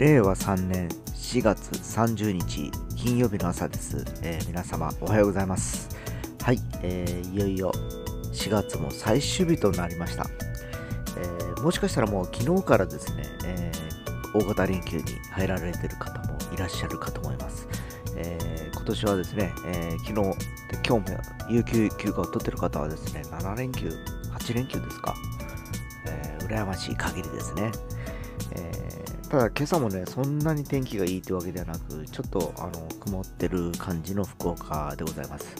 令和3年4月30日金曜日の朝です、えー皆様おはようございます。はい、えーいよいよ4月も最終日となりました、えーもしかしたらもう昨日からですね、え大型連休に入られてる方もいらっしゃるかと思います、え今年はですね、え昨日今日も有給休暇を取ってる方はですね7連休8連休ですか、えー羨ましい限りですね。えただ今朝もね、そんなに天気がいいってわけではなく、ちょっとあの曇ってる感じの福岡でございます。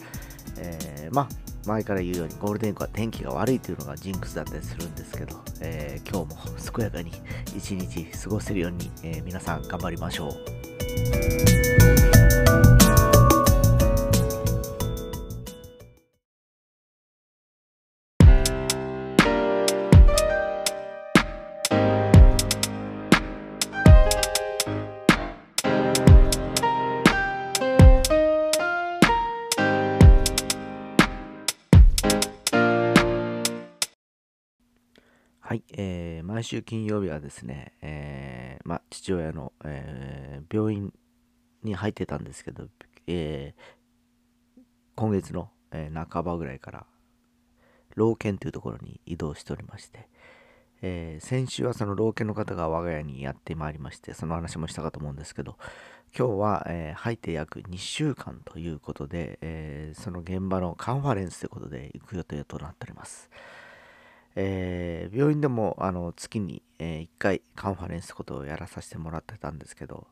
えーまあ、前から言うようにゴールデンウィークは天気が悪いというのがジンクスだったりするんですけど、えー今日も健やかに一日過ごせるように、えー皆さん頑張りましょう。はい、えー毎週金曜日はですね、えーま、父親の、えー病院に入ってたんですけど、えー今月の、えー半ばぐらいから老犬というところに移動しておりまして、えー先週はその老犬の方が我が家にやってまいりましてその話もしたかと思うんですけど今日は、えー入って約2週間ということで、えーその現場のカンファレンスということで行く予定となっております。えー病院でもあの月に、え1回カンファレンスことをやらさせてもらってたんですけど、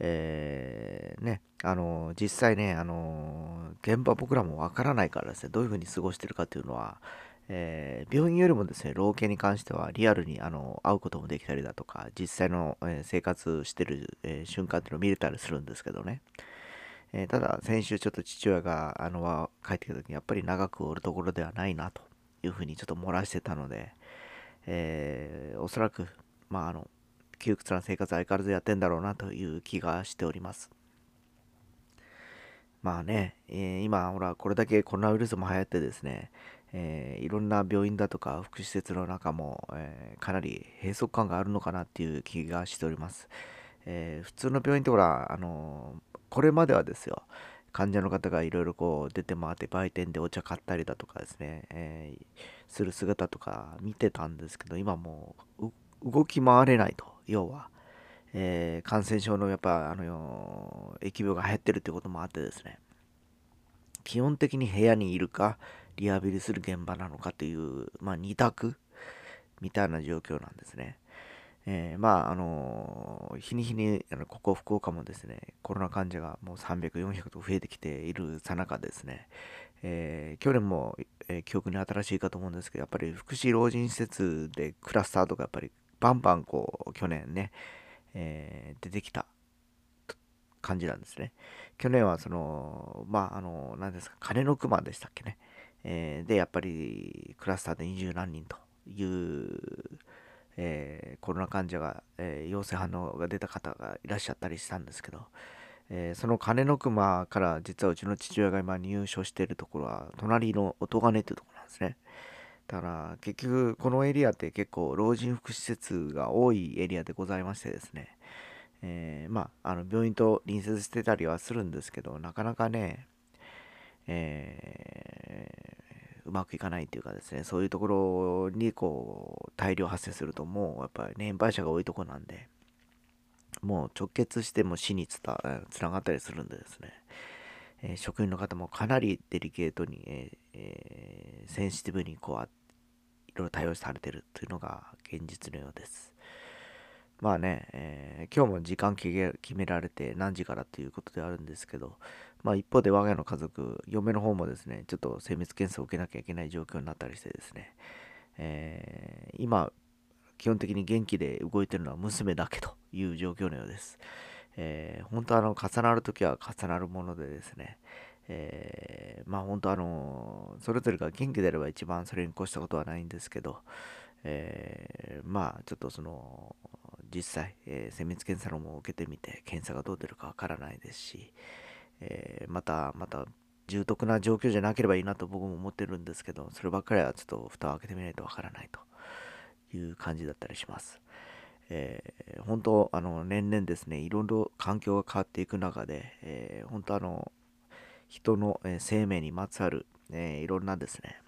えーね、あの実際ね、あの現場僕らもわからないからですね、どういうふうに過ごしてるかっていうのは、えー病院よりもですね、老犬に関してはリアルにあの会うこともできたりだとか、実際の、えー生活してる、えー瞬間っていうのを見れたりするんですけどね。えただ、先週ちょっと父親があの帰ってきた時に、やっぱり長くおるところではないなというふうにちょっと漏らしてたので、えーおそらく、まあ、あの、窮屈な生活相変わらずやってんだろうなという気がしております。まあね、えー今、ほら、これだけコロナウイルスも流行ってですね、えーいろんな病院だとか福祉施設の中も、えーかなり閉塞感があるのかなっていう気がしております。えー普通の病院ってほら、あのーこれまではですよ、患者の方がいろいろこう出て回って売店でお茶買ったりだとかですね、えーする姿とか見てたんですけど、今もう動き回れないと、要は。えー感染症のやっぱあの疫病が流行ってるってこともあってですね基本的に部屋にいるかリハビリする現場なのかという、まあ、二択みたいな状況なんですね。えーまああの日に日にあのここ福岡もですねコロナ患者がもう300、400と増えてきているさなかですね、えー去年も、え記憶に新しいかと思うんですけどやっぱり福祉老人施設でクラスターとかやっぱりバンバンこう去年ね、え出てきた感じなんですね。去年はそのまああの何ですか金の熊でしたっけね、えでやっぱりクラスターで二十何人という、えーコロナ患者が、えー陽性反応が出た方がいらっしゃったりしたんですけど、えーその金の熊から実はうちの父親が今入所しているところは隣の音金というところなんですね。だから結局このエリアって結構老人福祉施設が多いエリアでございましてですね、えーまああの病院と隣接してたりはするんですけどなかなかね、えーまくいかないっていうかですねそういうところにこう大量発生するともうやっぱり年配者が多いとこなんでもう直結しても死につながったりするんでですね、えー職員の方もかなりデリケートに、えーセンシティブにこうあいろいろ対応されてるというのが現実のようです。まあね、えー今日も時間決められて何時からということであるんですけど、まあ一方で我が家の家族、嫁の方もですね、ちょっと精密検査を受けなきゃいけない状況になったりしてですね、えー今、基本的に元気で動いてるのは娘だけという状況のようです。えー本当あの、重なるときは重なるものでですね、えーまあ本当あの、それぞれが元気であれば一番それに越したことはないんですけど、えーまあちょっとその、実際、え精密検査のも受けてみて、検査がどう出るかわからないですし、えーまた、また、重篤な状況じゃなければいいなと僕も思ってるんですけど、そればっかりはちょっと蓋を開けてみないとわからないという感じだったりします。えー、本当あの年々ですねいろいろ環境が変わっていく中で、えー、本当あの人の、え生命にまつわる、えいろんなですね、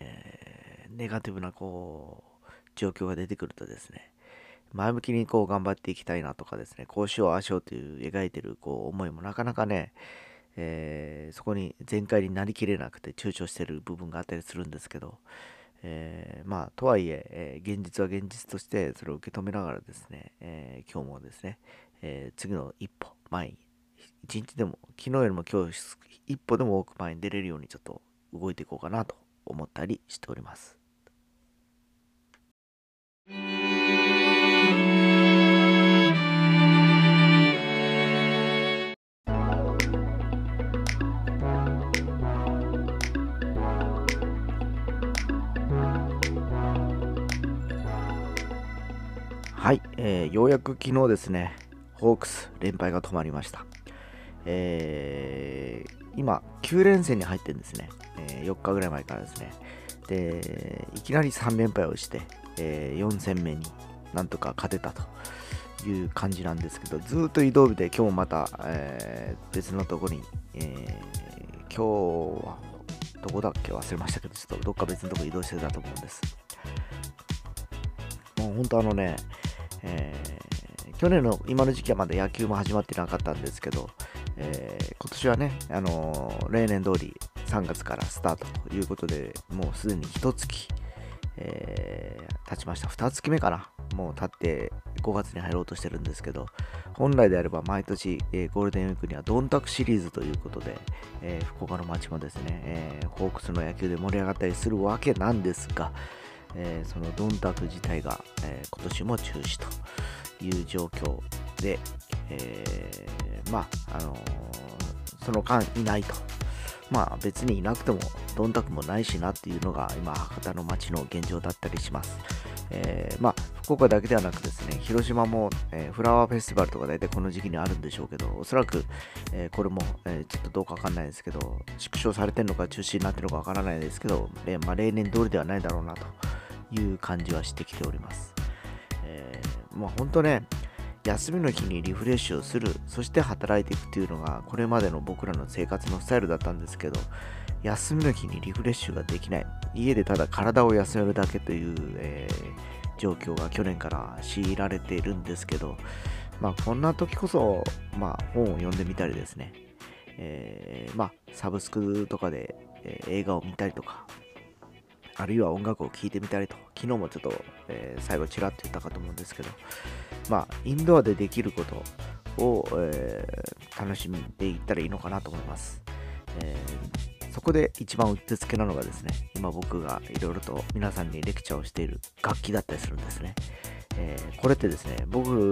えネガティブなこう状況が出てくるとですね前向きにこう頑張っていきたいなとかですねこうしようああしようという描いてるこう思いもなかなかね、えー、そこに全開になりきれなくて躊躇してる部分があったりするんですけど、えー、まあとはいええー、現実は現実としてそれを受け止めながらですね、え今日もですね、え次の一歩前に一日でも昨日よりも今日一歩でも多く前に出れるようにちょっと動いていこうかなと思ったりしております。はい、えー、ようやく昨日ですね、ホークス連敗が止まりました。えー、今、9連戦に入ってるんですね、えー、4日ぐらい前からですね。で、いきなり3連敗をして、えー、4戦目になんとか勝てたという感じなんですけど、ずっと移動日で今日もまた、えー、別のとこに、え、今日はどこだっけ忘れましたけど、ちょっとどっか別のとこ移動してたと思うんです。もう本当あのね、えー、去年の今の時期はまだ野球も始まってなかったんですけど、えー、今年はね、あのー、例年通り3月からスタートということで、もうすでに1月、えー、経ちました。2月目かな。もう経って5月に入ろうとしてるんですけど、本来であれば毎年、えー、ゴールデンウィークにはドンタクシリーズということで、えー、福岡の街もですね、えー、ホークスの野球で盛り上がったりするわけなんですが、えそのドンタク自体が、え今年も中止という状況で、えまあ、あのその間いないと。まあ別にいなくてもどんたくもないしなっていうのが今博多の街の現状だったりします。えー、まあ福岡だけではなくですね、広島も、えー、フラワーフェスティバルとか大体この時期にあるんでしょうけど、おそらく、えー、これも、えちょっとどうかわかんないですけど、縮小されてるのか中止になってるのかわからないですけど、えまあ、例年通りではないだろうなという感じはしてきております。えまあ本当ね、休みの日にリフレッシュをする、そして働いていくっていうのが、これまでの僕らの生活のスタイルだったんですけど、休みの日にリフレッシュができない、家でただ体を休めるだけという、えー、状況が去年から強いられているんですけど、まあ、こんな時こそ、まあ、本を読んでみたりですね、えー、まあ、サブスクとかで、えー、映画を見たりとか、あるいは音楽を聴いてみたりと、昨日もちょっと、えー、最後ちらっと言ったかと思うんですけど、まあ、インドアでできることを、えー、楽しんでいったらいいのかなと思います。えー、そこで一番うってつけなのがですね、今僕がいろいろと皆さんにレクチャーをしている楽器だったりするんですね。えー、これってですね、僕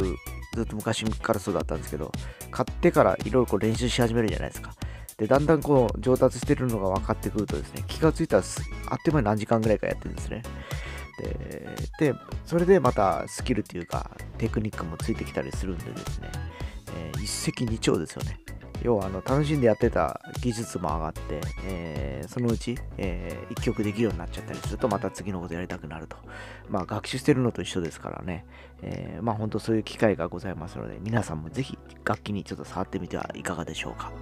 ずっと昔からそうだったんですけど、買ってからいろいろ練習し始めるじゃないですか。で、だんだんこう上達してるのが分かってくるとですね、気がついたらあっという間に何時間ぐらいかやってるんですね。で、でそれでまたスキルっていうかテクニックもついてきたりするんでですね、えー、一石二鳥ですよね。要はあの楽しんでやってた技術も上がって、えー、そのうち、えー、一曲できるようになっちゃったりするとまた次のことやりたくなると。まあ学習してるのと一緒ですからね。えー、まあ本当そういう機会がございますので皆さんもぜひ楽器にちょっと触ってみてはいかがでしょうか。